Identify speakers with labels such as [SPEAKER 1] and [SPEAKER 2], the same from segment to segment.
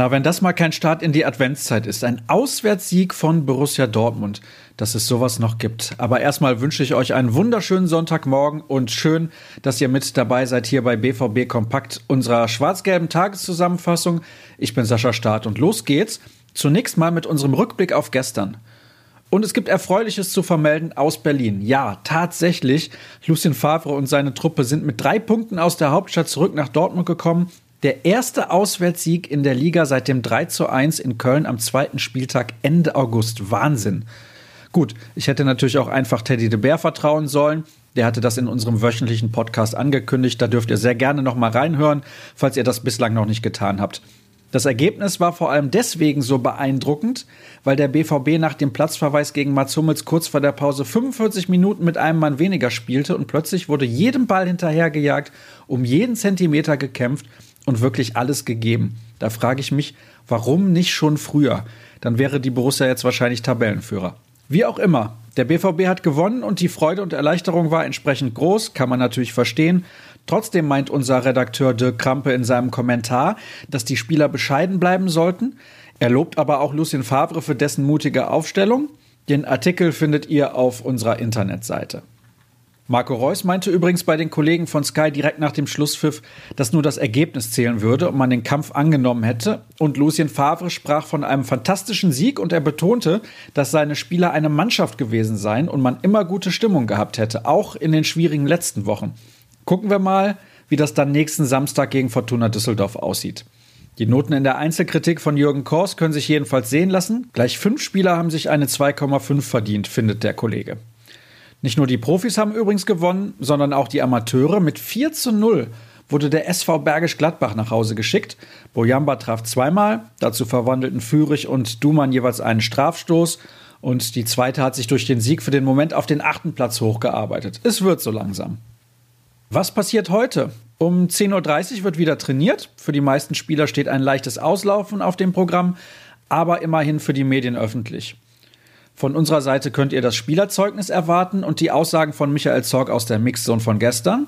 [SPEAKER 1] Na, wenn das mal kein Start in die Adventszeit ist, ein Auswärtssieg von Borussia Dortmund, dass es sowas noch gibt. Aber erstmal wünsche ich euch einen wunderschönen Sonntagmorgen und schön, dass ihr mit dabei seid hier bei BVB Kompakt, unserer schwarz-gelben Tageszusammenfassung. Ich bin Sascha Staat und los geht's. Zunächst mal mit unserem Rückblick auf gestern. Und es gibt Erfreuliches zu vermelden aus Berlin. Ja, tatsächlich. Lucien Favre und seine Truppe sind mit drei Punkten aus der Hauptstadt zurück nach Dortmund gekommen. Der erste Auswärtssieg in der Liga seit dem 3 zu 1 in Köln am zweiten Spieltag Ende August. Wahnsinn. Gut, ich hätte natürlich auch einfach Teddy de Bär vertrauen sollen. Der hatte das in unserem wöchentlichen Podcast angekündigt. Da dürft ihr sehr gerne noch mal reinhören, falls ihr das bislang noch nicht getan habt. Das Ergebnis war vor allem deswegen so beeindruckend, weil der BVB nach dem Platzverweis gegen Mats Hummels kurz vor der Pause 45 Minuten mit einem Mann weniger spielte und plötzlich wurde jedem Ball hinterhergejagt, um jeden Zentimeter gekämpft und wirklich alles gegeben. Da frage ich mich, warum nicht schon früher? Dann wäre die Borussia jetzt wahrscheinlich Tabellenführer. Wie auch immer, der BVB hat gewonnen und die Freude und Erleichterung war entsprechend groß, kann man natürlich verstehen. Trotzdem meint unser Redakteur Dirk Krampe in seinem Kommentar, dass die Spieler bescheiden bleiben sollten. Er lobt aber auch Lucien Favre für dessen mutige Aufstellung. Den Artikel findet ihr auf unserer Internetseite. Marco Reus meinte übrigens bei den Kollegen von Sky direkt nach dem Schlusspfiff, dass nur das Ergebnis zählen würde und man den Kampf angenommen hätte. Und Lucien Favre sprach von einem fantastischen Sieg und er betonte, dass seine Spieler eine Mannschaft gewesen seien und man immer gute Stimmung gehabt hätte, auch in den schwierigen letzten Wochen. Gucken wir mal, wie das dann nächsten Samstag gegen Fortuna Düsseldorf aussieht. Die Noten in der Einzelkritik von Jürgen Kors können sich jedenfalls sehen lassen. Gleich fünf Spieler haben sich eine 2,5 verdient, findet der Kollege. Nicht nur die Profis haben übrigens gewonnen, sondern auch die Amateure. Mit 4 zu 0 wurde der SV Bergisch Gladbach nach Hause geschickt. Bojamba traf zweimal, dazu verwandelten Fürich und Dumann jeweils einen Strafstoß. Und die zweite hat sich durch den Sieg für den Moment auf den achten Platz hochgearbeitet. Es wird so langsam. Was passiert heute? Um 10.30 Uhr wird wieder trainiert. Für die meisten Spieler steht ein leichtes Auslaufen auf dem Programm, aber immerhin für die Medien öffentlich. Von unserer Seite könnt ihr das Spielerzeugnis erwarten und die Aussagen von Michael Zorg aus der Mixzone von gestern.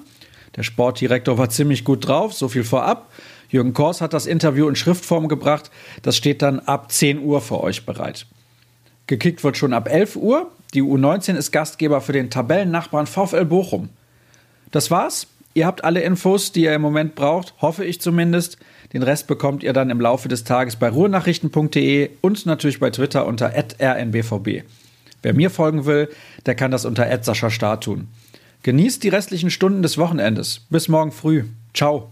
[SPEAKER 1] Der Sportdirektor war ziemlich gut drauf, so viel vorab. Jürgen Kors hat das Interview in Schriftform gebracht. Das steht dann ab 10 Uhr für euch bereit. Gekickt wird schon ab 11 Uhr. Die U19 ist Gastgeber für den Tabellennachbarn VfL Bochum. Das war's. Ihr habt alle Infos, die ihr im Moment braucht, hoffe ich zumindest. Den Rest bekommt ihr dann im Laufe des Tages bei ruhenachrichten.de und natürlich bei Twitter unter rnbvb. Wer mir folgen will, der kann das unter Sascha tun. Genießt die restlichen Stunden des Wochenendes. Bis morgen früh. Ciao.